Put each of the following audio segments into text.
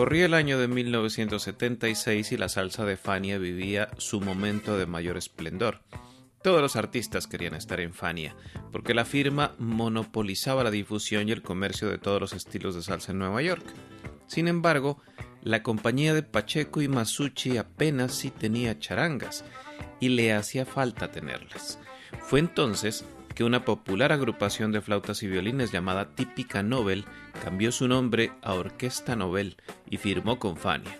Corría el año de 1976 y la salsa de Fania vivía su momento de mayor esplendor. Todos los artistas querían estar en Fania, porque la firma monopolizaba la difusión y el comercio de todos los estilos de salsa en Nueva York. Sin embargo, la compañía de Pacheco y Masucci apenas sí tenía charangas, y le hacía falta tenerlas. Fue entonces que una popular agrupación de flautas y violines llamada Típica Nobel cambió su nombre a Orquesta Nobel y firmó con Fania.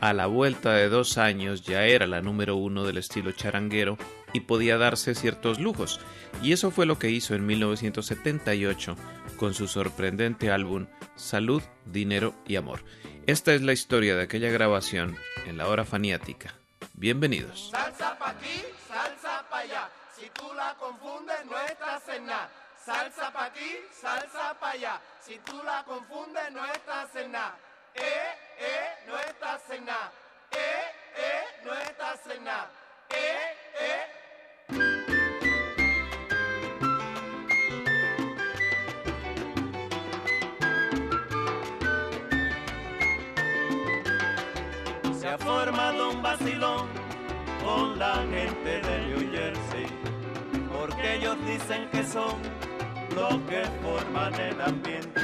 A la vuelta de dos años ya era la número uno del estilo charanguero y podía darse ciertos lujos, y eso fue lo que hizo en 1978 con su sorprendente álbum Salud, Dinero y Amor. Esta es la historia de aquella grabación en la hora faniática. Bienvenidos. Si tú la confundes, no estás en nada. Salsa pa' aquí, salsa pa' allá. Si tú la confundes, no estás en nada. Eh, eh, no estás en nada. Eh, eh, no estás en nada. Eh, eh. Se ha formado un vacilón con la gente de New Jersey, porque ellos dicen que son los que forman el ambiente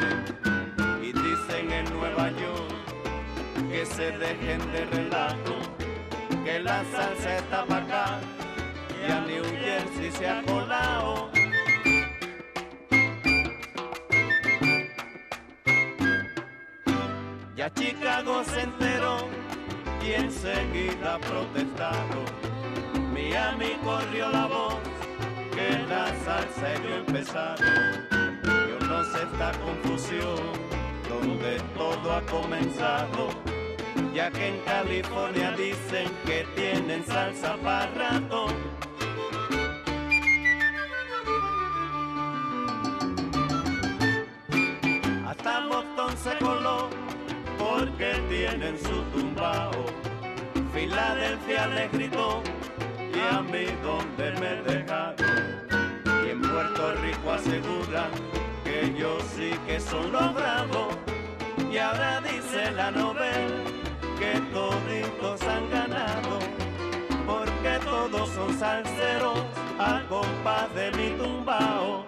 y dicen en Nueva York que se dejen de relajo, que la salsa está para acá y a New Jersey se ha colado. Ya Chicago se enteró y enseguida protestaron. Miami corrió la voz que la salsa ellos empezaron. Yo no sé esta confusión donde todo ha comenzado, ya que en California dicen que tienen salsa para rato. Hasta Boston se coló porque tienen su tumbao. Filadelfia le gritó, y a mí donde me dejaron. Y en Puerto Rico aseguran que yo sí que son los bravos. Y ahora dice la novela que toditos han ganado, porque todos son salseros a compás de mi tumbao.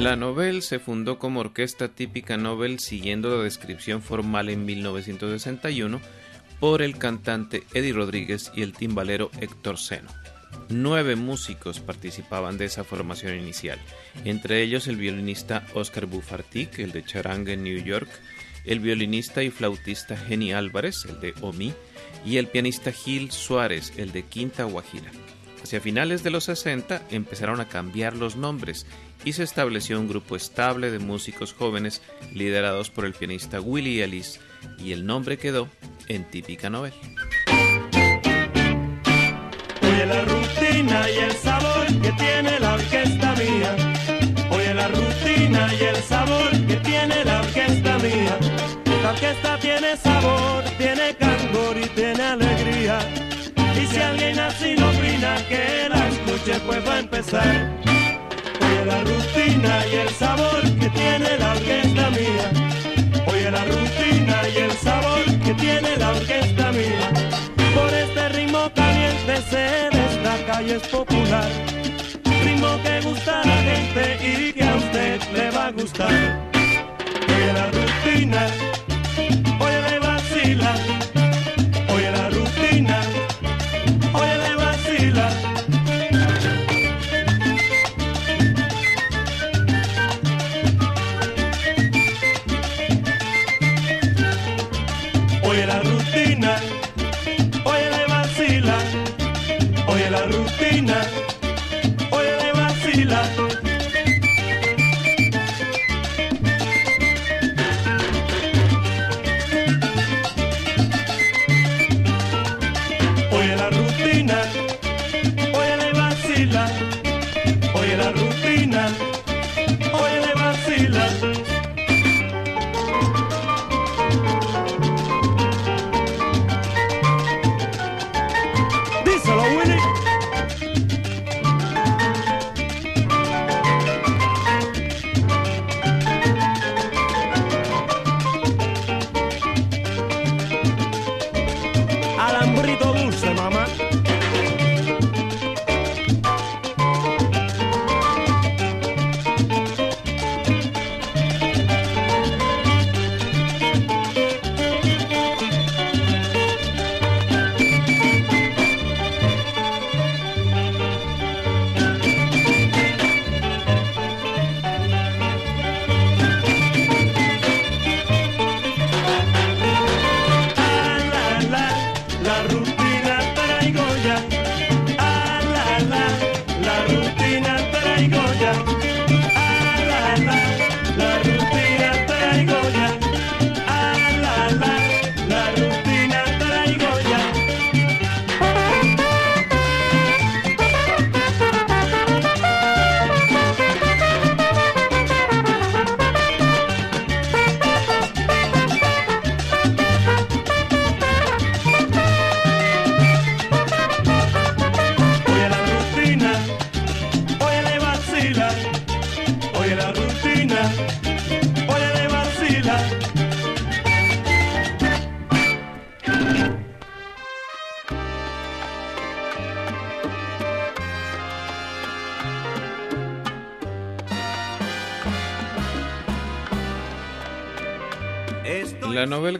Nobel se fundó como orquesta típica Nobel siguiendo la descripción formal en 1961 por el cantante Eddie Rodríguez y el timbalero Héctor Seno. Nueve músicos participaban de esa formación inicial, entre ellos el violinista Oscar Bufartic, el de Charanga en New York, el violinista y flautista Jenny Álvarez, el de Omi, y el pianista Gil Suárez, el de Quinta Guajira. Hacia finales de los 60 empezaron a cambiar los nombres y se estableció un grupo estable de músicos jóvenes liderados por el pianista Willie Ellis y el nombre quedó en Típica Novel. Oye la rutina y el sabor que tiene la orquesta mía. Oye la rutina y el sabor que tiene la orquesta mía. La orquesta tiene sabor, tiene candor y tiene alegría. Y si alguien así no opina que la escuche, pues va a empezar la rutina y el sabor que tiene la orquesta mía. Oye la rutina y el sabor que tiene la orquesta mía. Por este ritmo caliente se destaca y es popular. Ritmo que gusta a la gente y que a usted le va a gustar. Oye la rutina,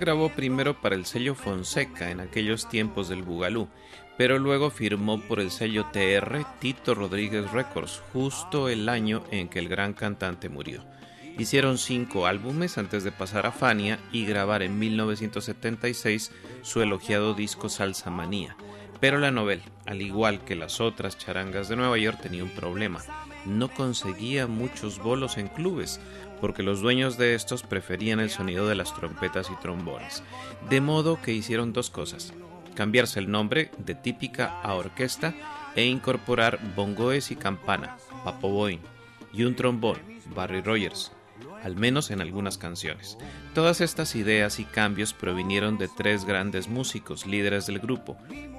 grabó primero para el sello Fonseca en aquellos tiempos del Bugalú, pero luego firmó por el sello TR Tito Rodríguez Records justo el año en que el gran cantante murió. Hicieron cinco álbumes antes de pasar a Fania y grabar en 1976 su elogiado disco Salsa Manía. Pero la novela, al igual que las otras charangas de Nueva York, tenía un problema. No conseguía muchos bolos en clubes, porque los dueños de estos preferían el sonido de las trompetas y trombones. De modo que hicieron dos cosas. Cambiarse el nombre de típica a orquesta e incorporar bongoes y campana, Papo Boyne, y un trombón, Barry Rogers, al menos en algunas canciones. Todas estas ideas y cambios provinieron de tres grandes músicos líderes del grupo,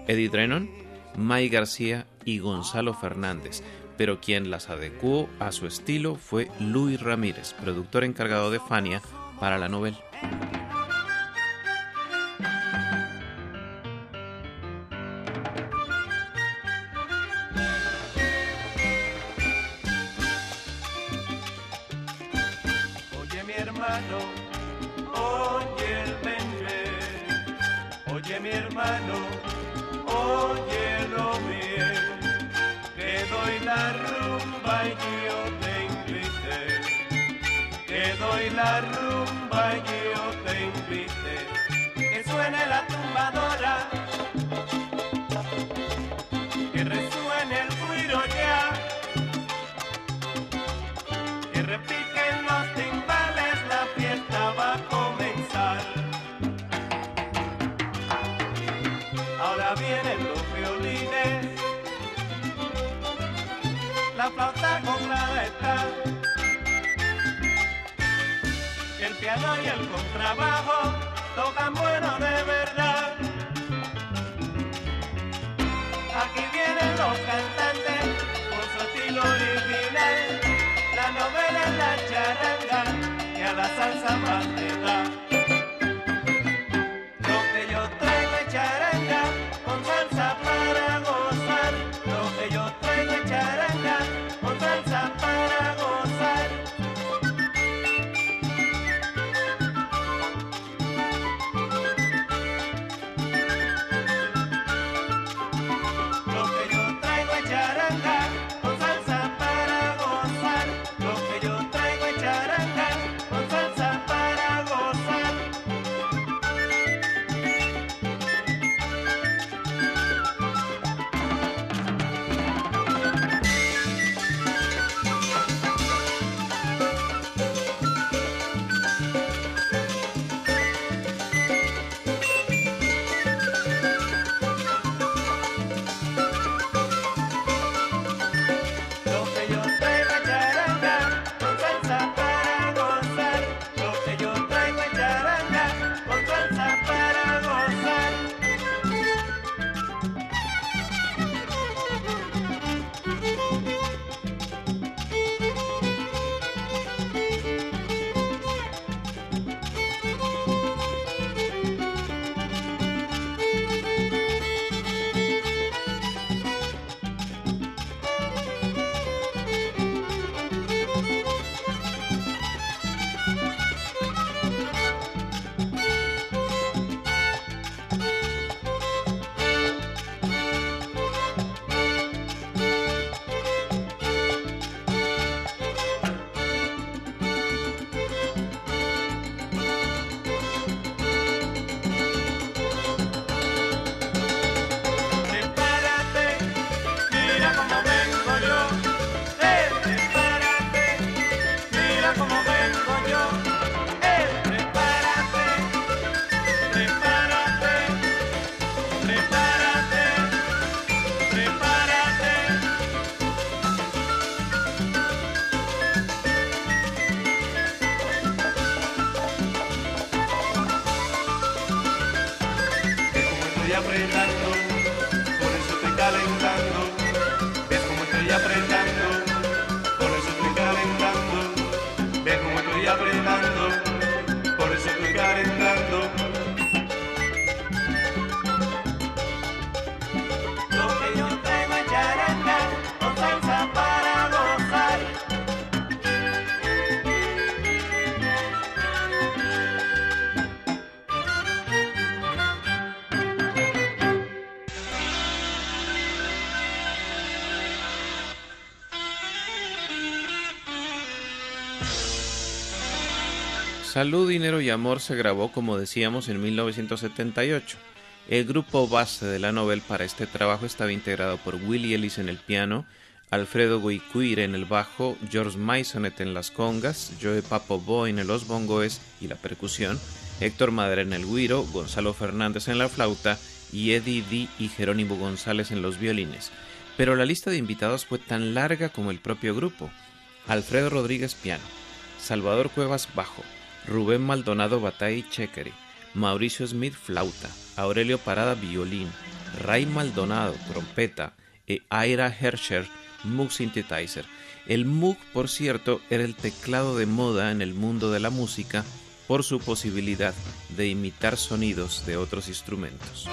Eddie Drennan, May García y Gonzalo Fernández, pero quien las adecuó a su estilo fue Luis Ramírez, productor encargado de Fania para la novela. voy apretando Salud, Dinero y Amor se grabó, como decíamos, en 1978. El grupo base de la novela para este trabajo estaba integrado por Willie Ellis en el piano, Alfredo Guicuir en el bajo, George Maisonet en las congas, Joe Papo Boy en los bongoes y la percusión, Héctor Madera en el guiro, Gonzalo Fernández en la flauta y Eddie D y Jerónimo González en los violines. Pero la lista de invitados fue tan larga como el propio grupo. Alfredo Rodríguez piano, Salvador Cuevas bajo, Rubén Maldonado batay chequeri, Mauricio Smith flauta, Aurelio Parada violín, Ray Maldonado trompeta e Aira Herscher Moog Synthesizer. El Moog, por cierto, era el teclado de moda en el mundo de la música por su posibilidad de imitar sonidos de otros instrumentos.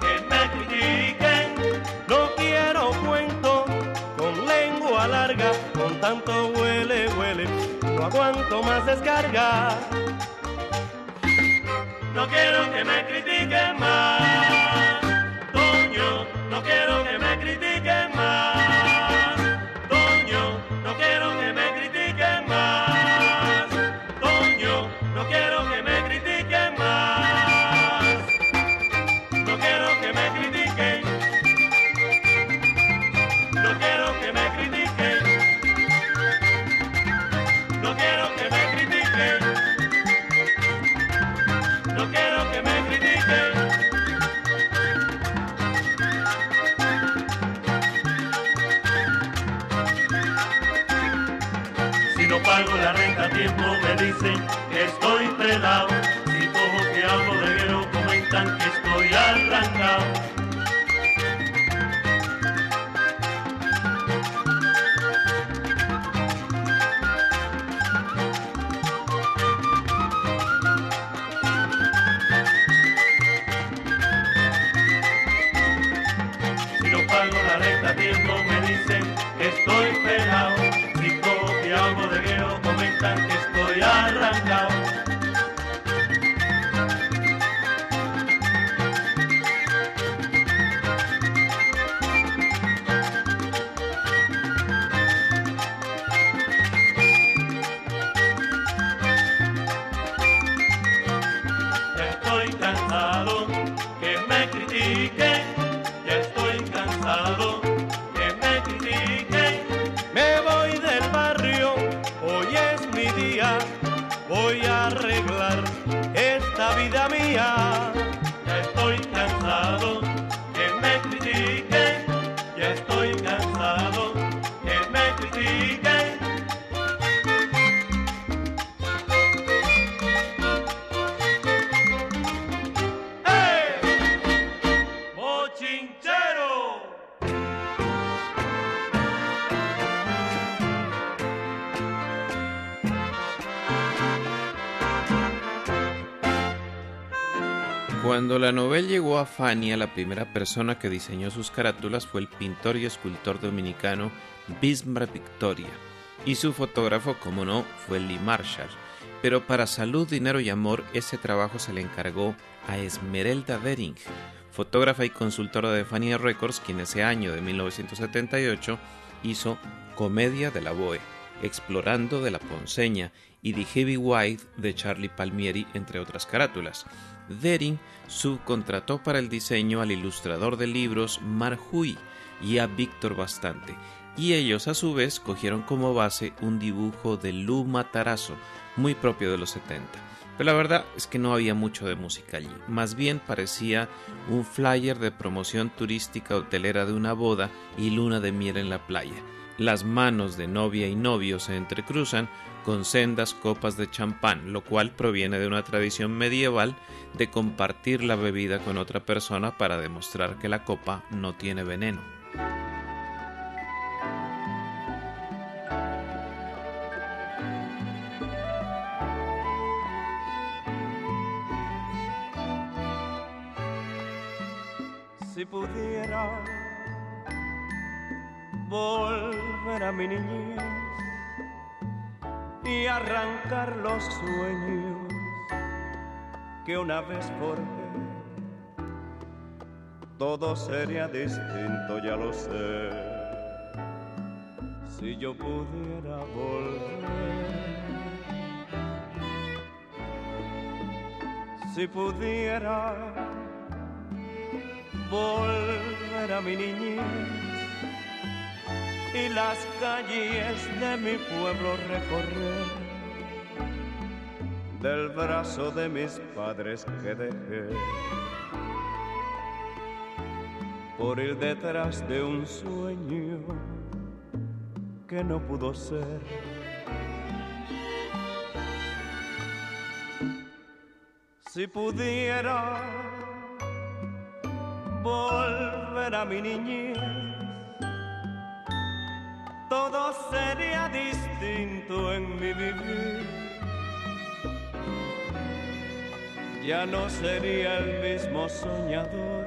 que me critiquen. No quiero cuento con lengua larga, con tanto huele, huele. No aguanto más descarga. No quiero que me critiquen más, Toño. No quiero que dicen que estoy pelado. Si cojo que hago de guero comentan que estoy esta vida. Llegó a Fania, la primera persona que diseñó sus carátulas fue el pintor y escultor dominicano Bismarck Victoria, y su fotógrafo, como no, fue Lee Marshall. Pero para Salud, Dinero y Amor, ese trabajo se le encargó a Esmeralda Bering, fotógrafa y consultora de Fania Records, quien ese año de 1978 hizo Comedia de la Boe, Explorando de la Ponceña y The Heavy White de Charlie Palmieri, entre otras carátulas. Dering subcontrató para el diseño al ilustrador de libros Marjuy y a Víctor Bastante, y ellos a su vez cogieron como base un dibujo de Lou Matarazo, muy propio de los 70. Pero la verdad es que no había mucho de música allí, más bien parecía un flyer de promoción turística hotelera de una boda y luna de miel en la playa. Las manos de novia y novio se entrecruzan con sendas copas de champán, lo cual proviene de una tradición medieval de compartir la bebida con otra persona para demostrar que la copa no tiene veneno. Si pudiera volver a mi niñez y arrancar los sueños que una vez forjé, todo sería distinto, ya lo sé. Si yo pudiera volver, si pudiera volver a mi niñez y las calles de mi pueblo recorrer del brazo de mis padres que dejé por ir detrás de un sueño que no pudo ser. Si pudiera volver a mi niñez, todo sería distinto en mi vivir. Ya no sería el mismo soñador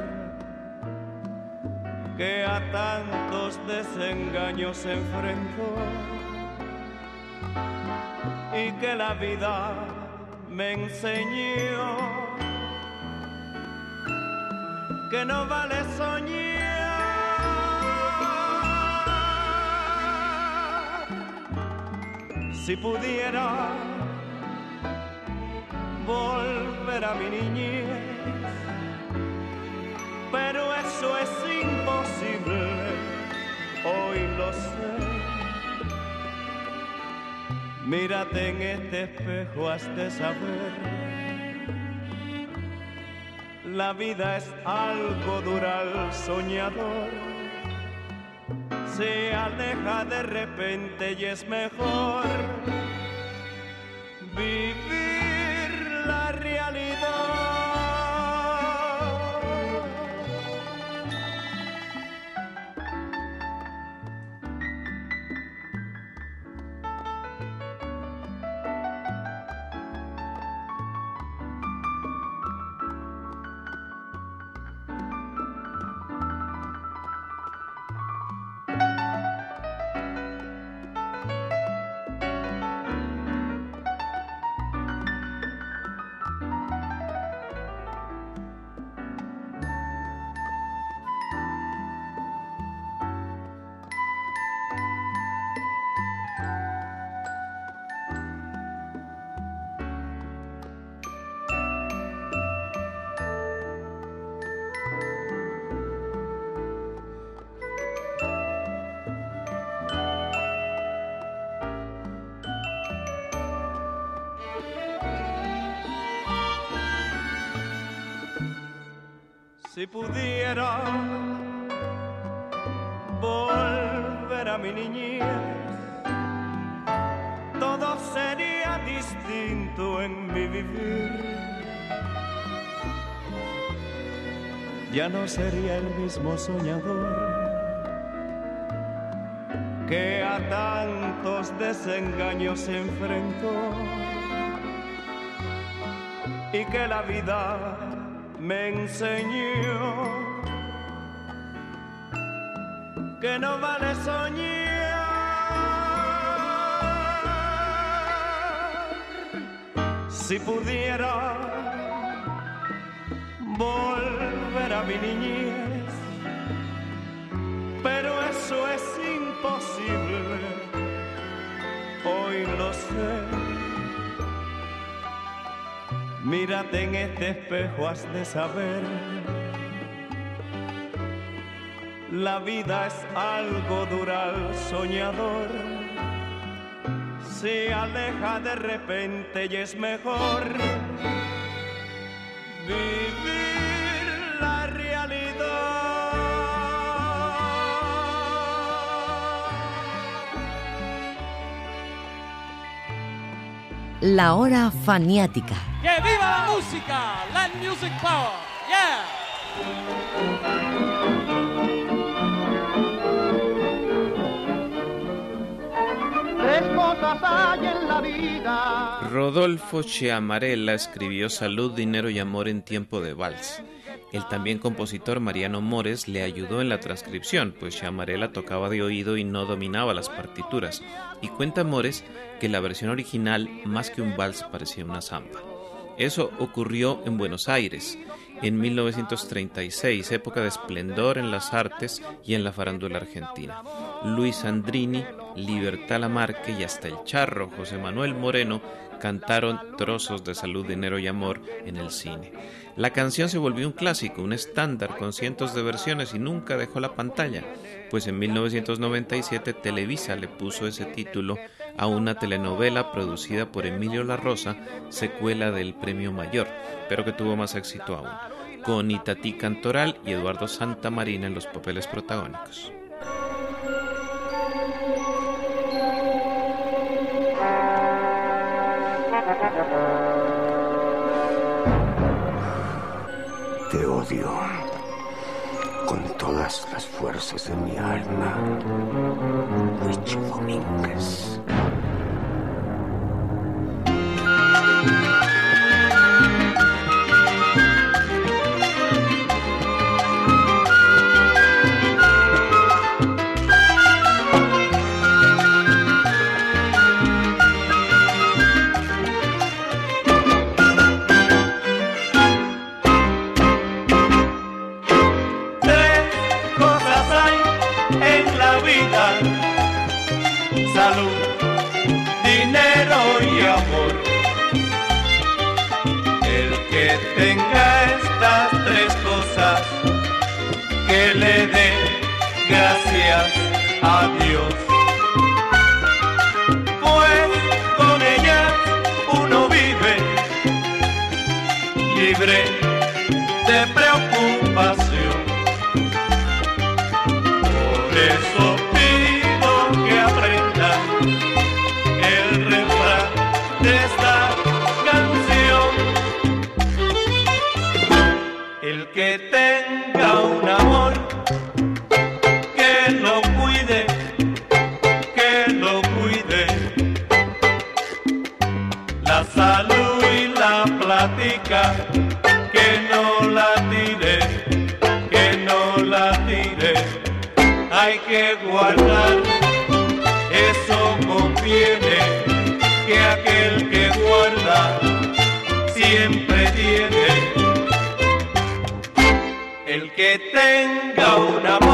que a tantos desengaños se enfrentó. y que la vida me enseñó que no vale soñar. Si pudiera volver a mi niñez, pero eso es imposible, hoy lo sé. Mírate en este espejo, has de saber. La vida es algo dura soñador. Se aleja de repente y es mejor no sería el mismo soñador que a tantos desengaños se enfrentó y que la vida me enseñó que no vale soñar. Si pudiera volver a mi niñez, pero eso es imposible, hoy lo sé. Mírate en este espejo, has de saber. La vida es algo dura al soñador. Se aleja de repente y es mejor La hora faniática. ¡Que viva la música! Land Music Power. Yeah. Tres cosas hay en la vida. Rodolfo Chiamarella escribió Salud, Dinero y Amor en tiempo de vals. El también compositor Mariano Mores le ayudó en la transcripción, pues Chiamarella tocaba de oído y no dominaba las partituras. Y cuenta Mores que la versión original, más que un vals, parecía una samba. Eso ocurrió en Buenos Aires, en 1936, época de esplendor en las artes y en la farándula argentina. Luis Andrini, Libertad Lamarque y hasta el charro José Manuel Moreno cantaron trozos de salud, dinero y amor en el cine. La canción se volvió un clásico, un estándar con cientos de versiones y nunca dejó la pantalla, pues en 1997 Televisa le puso ese título a una telenovela producida por Emilio La Rosa, secuela del Premio Mayor, pero que tuvo más éxito aún, con Itatí Cantoral y Eduardo Santamarina en los papeles protagónicos. Con todas las fuerzas de mi alma. Luigi Domínguez. hay que guardar, eso conviene que aquel que guarda siempre tiene. El que tenga una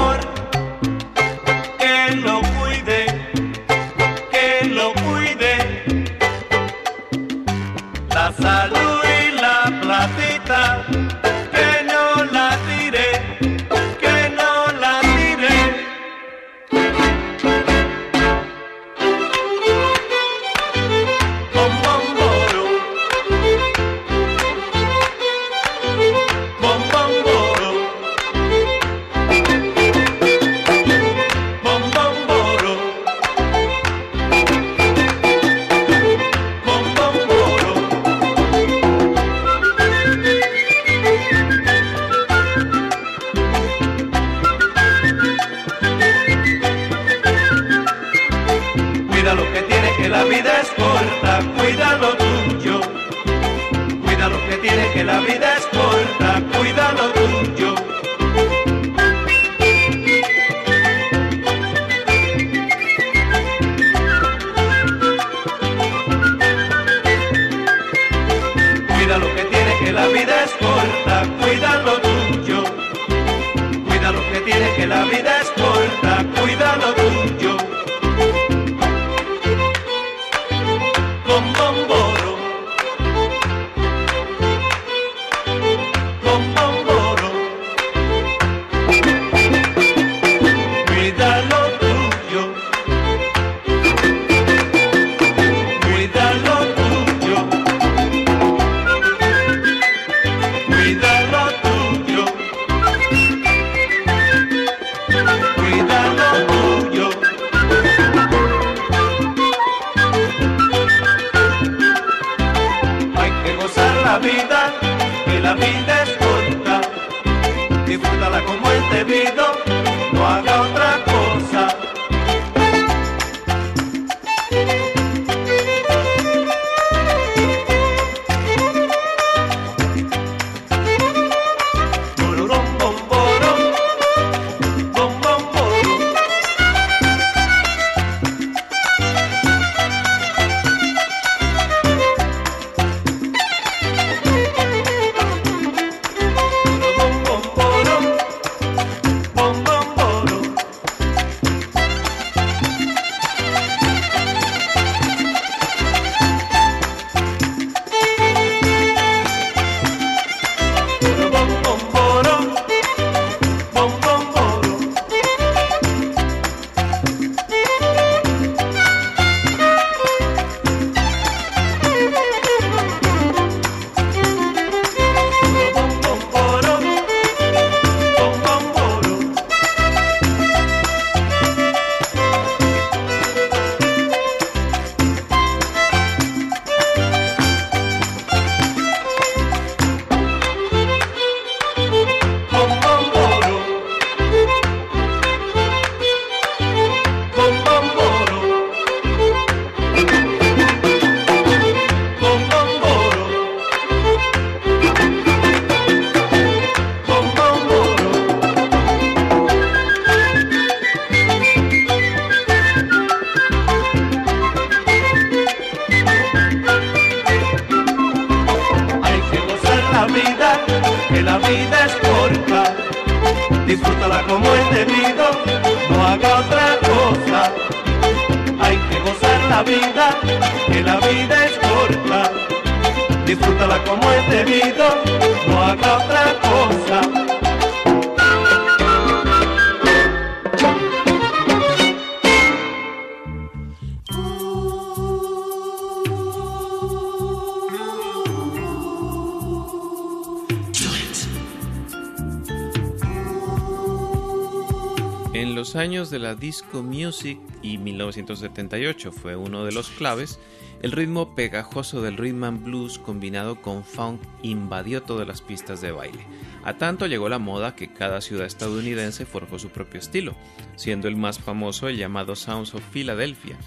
de la disco music y 1978 fue uno de los claves, el ritmo pegajoso del rhythm and blues combinado con funk invadió todas las pistas de baile. A tanto llegó la moda que cada ciudad estadounidense forjó su propio estilo, siendo el más famoso el llamado Sounds of Philadelphia.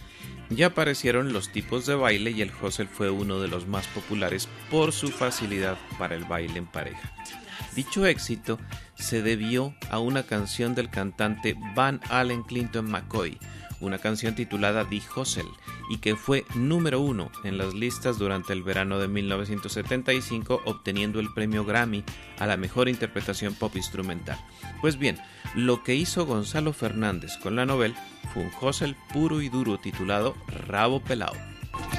Ya aparecieron los tipos de baile y el hustle fue uno de los más populares por su facilidad para el baile en pareja. Dicho éxito se debió a una canción del cantante Van Allen Clinton McCoy, una canción titulada The Hustle y que fue número uno en las listas durante el verano de 1975 obteniendo el premio Grammy a la mejor interpretación pop instrumental. Pues bien, lo que hizo Gonzalo Fernández con la novela fue un hustle puro y duro titulado Rabo Pelao.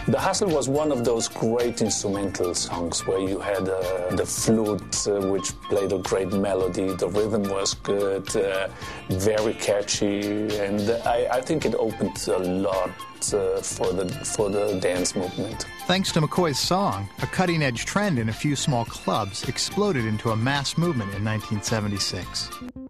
The Hustle was one of those great instrumental songs where you had uh, the flute, uh, which played a great melody, the rhythm was good, uh, very catchy, and I, I, think it opened a lot uh, for, the, for the dance movement. Thanks to McCoy's song, a cutting edge trend in a few small clubs exploded into a mass movement in 1976.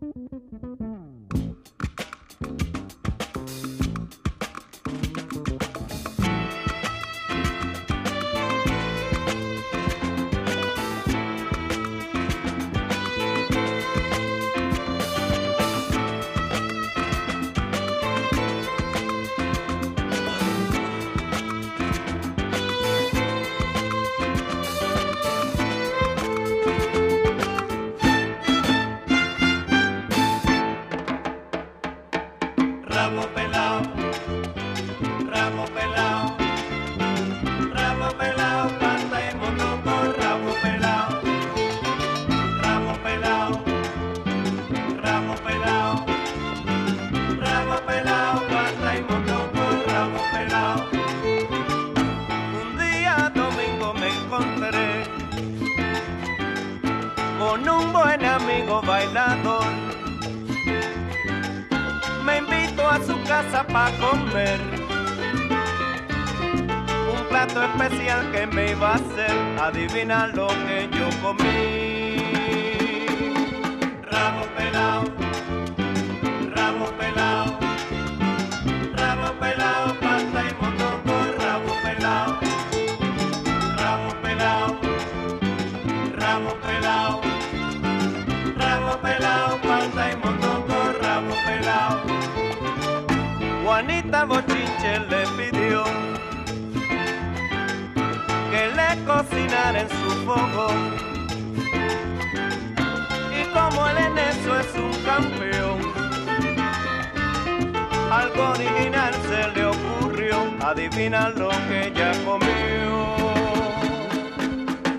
Adivina lo que ella comió.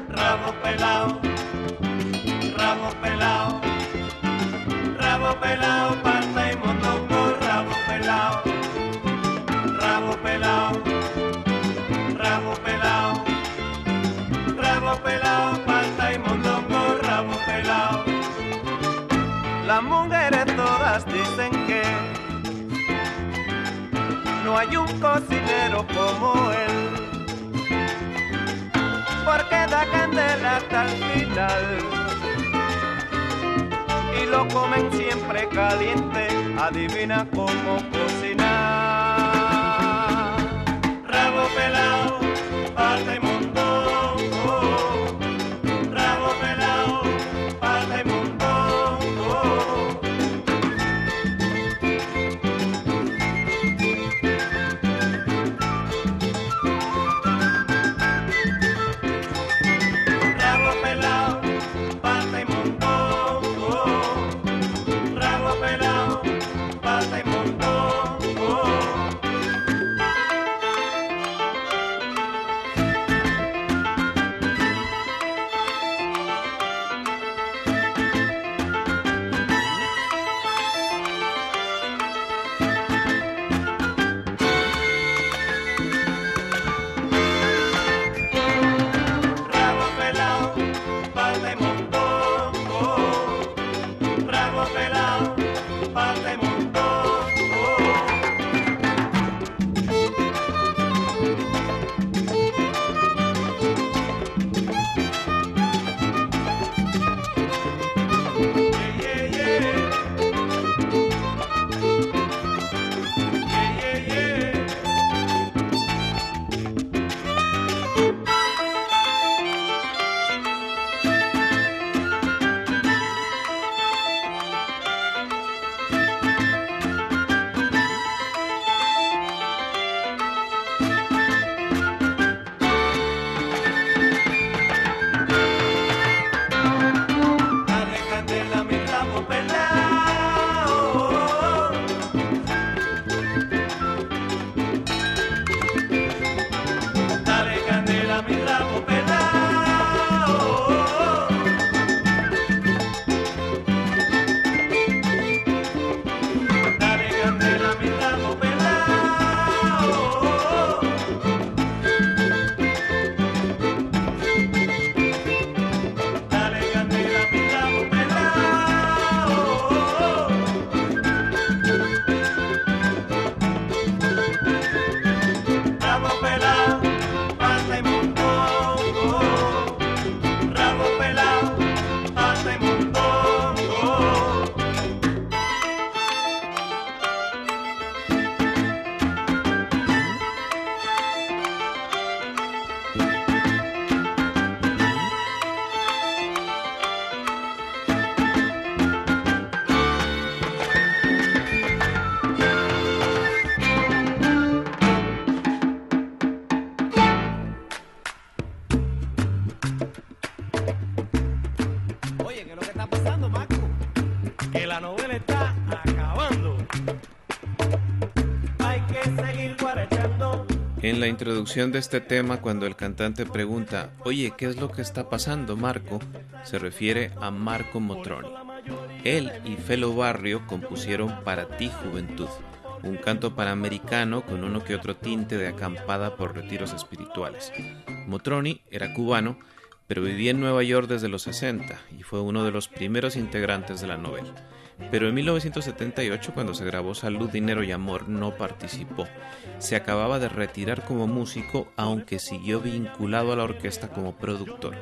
Rabo pelado, rabo pelado, rabo pelado, hay un cocinero como él, porque da candela hasta el final. Y lo comen siempre caliente, adivina cómo cocinar. Rabo pelado, En la introducción de este tema, cuando el cantante pregunta, oye, ¿qué es lo que está pasando, Marco? se refiere a Marco Motroni. Él y Felo Barrio compusieron Para ti, Juventud, un canto panamericano con uno que otro tinte de acampada por retiros espirituales. Motroni era cubano, pero vivía en Nueva York desde los 60 y fue uno de los primeros integrantes de la novela. Pero en 1978, cuando se grabó Salud, Dinero y Amor, no participó. Se acababa de retirar como músico, aunque siguió vinculado a la orquesta como productor.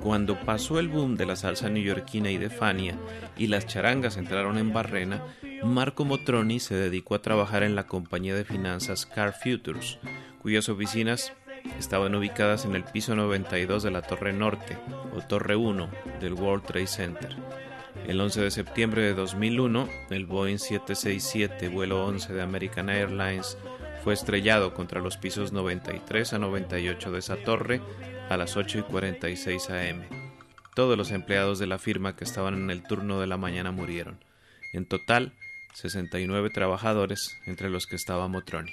Cuando pasó el boom de la salsa neoyorquina y de Fania y las charangas entraron en Barrena, Marco Motroni se dedicó a trabajar en la compañía de finanzas Car Futures, cuyas oficinas estaban ubicadas en el piso 92 de la Torre Norte o Torre 1 del World Trade Center. El 11 de septiembre de 2001, el Boeing 767 vuelo 11 de American Airlines fue estrellado contra los pisos 93 a 98 de esa torre a las 8 y 46 am. Todos los empleados de la firma que estaban en el turno de la mañana murieron. En total, 69 trabajadores, entre los que estaba Motroni.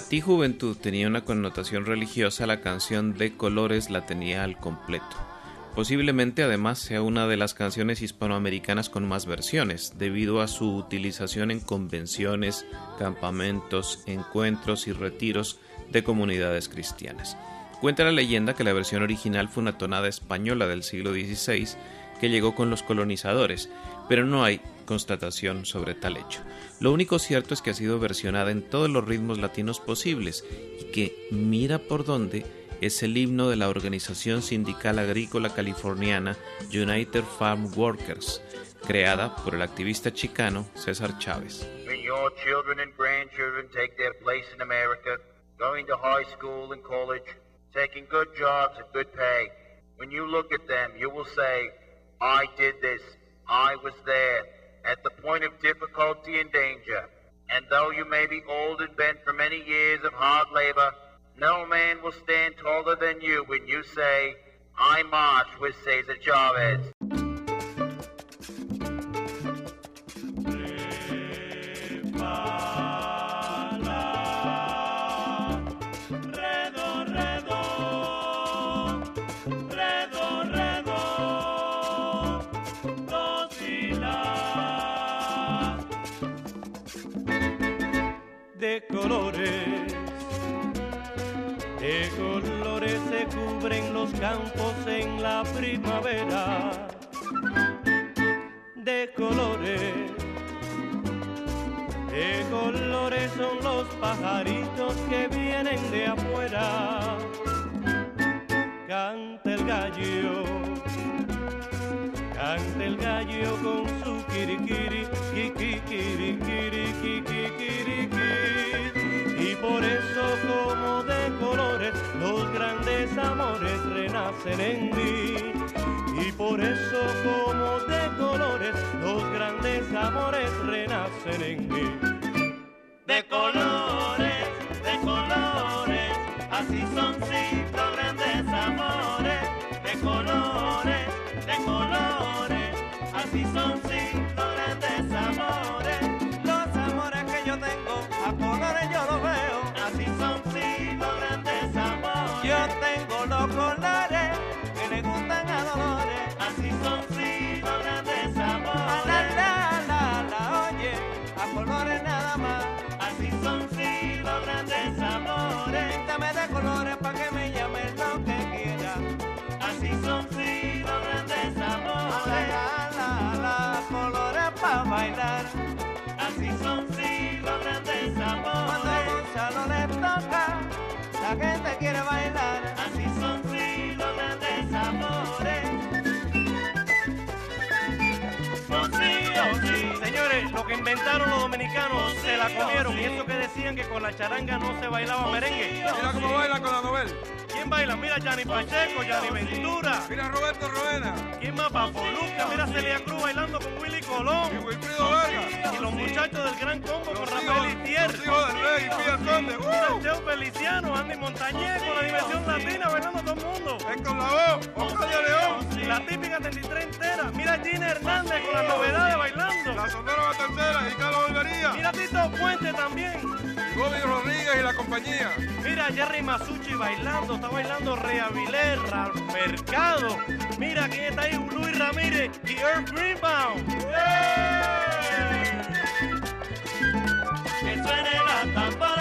para ti juventud tenía una connotación religiosa, la canción de colores la tenía al completo. Posiblemente además sea una de las canciones hispanoamericanas con más versiones, debido a su utilización en convenciones, campamentos, encuentros y retiros de comunidades cristianas. Cuenta la leyenda que la versión original fue una tonada española del siglo XVI que llegó con los colonizadores, pero no hay constatación sobre tal hecho. Lo único cierto es que ha sido versionada en todos los ritmos latinos posibles y que, mira por dónde, es el himno de la organización sindical agrícola californiana United Farm Workers, creada por el activista chicano César Chávez. Going to high school and college, taking good jobs at good pay, when you look at them, you will say, I did this, I was there, at the point of difficulty and danger. And though you may be old and bent for many years of hard labor, no man will stand taller than you when you say, I marched with Cesar Chavez. De colores se cubren los campos en la primavera. De colores. De colores son los pajaritos que vienen de afuera. Canta el gallo, canta el gallo con su kirikiri, sitting inventaron los dominicanos se la comieron. Y eso que decían que con la charanga no se bailaba merengue. Mira cómo baila con la novela. ¿Quién baila? Mira Gianni Pacheco, Gianni Ventura. Mira Roberto Roena. ¿Quién más? Papo Luca. Mira Celia Cruz bailando con Willy Colón. Y Wilfrido Vega. Y los muchachos del Gran Combo con Rafael Itier. los hijos del rey, Pía Conde. Mira ¡Uh! Cheo Feliciano, Andy Montañez con la dimensión latina bailando todo el mundo. Ven con la voz. Oscar de León. La típica 33 entera. Mira Gina Hernández con las novedades bailando. La Sonora Matancera y Carlos Olvería. Mira Tito Puente también. Y Bobby Rodríguez y la compañía. Mira Jerry Masucci bailando, está bailando Rea Vilera, Mercado. Mira quién está ahí, Luis Ramírez y Earl Greenbaum. Que suene la tambora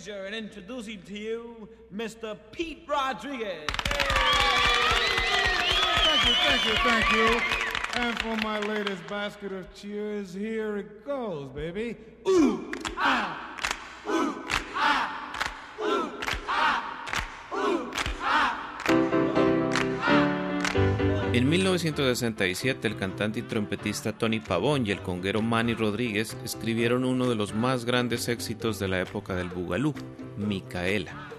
pleasure in introducing to you Mr. Pete Rodriguez. Thank you, thank you, thank you. And for my latest basket of cheers, here it goes, baby. Ooh, 1967, el cantante y trompetista Tony Pavón y el conguero Manny Rodríguez escribieron uno de los más grandes éxitos de la época del Bugalú, Micaela.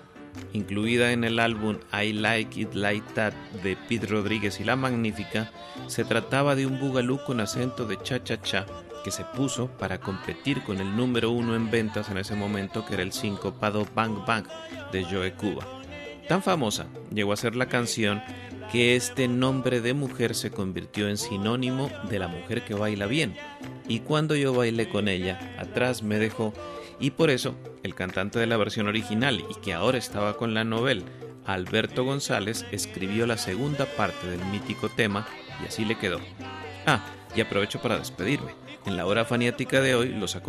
Incluida en el álbum I Like It Like That de Pete Rodríguez y La Magnífica, se trataba de un bugalú con acento de cha-cha-cha que se puso para competir con el número uno en ventas en ese momento que era el sincopado Bang Bang de Joe Cuba. Tan famosa llegó a ser la canción que este nombre de mujer se convirtió en sinónimo de la mujer que baila bien. Y cuando yo bailé con ella, atrás me dejó y por eso el cantante de la versión original y que ahora estaba con la novela, Alberto González, escribió la segunda parte del mítico tema y así le quedó. Ah, y aprovecho para despedirme. En la hora faniática de hoy los acompaño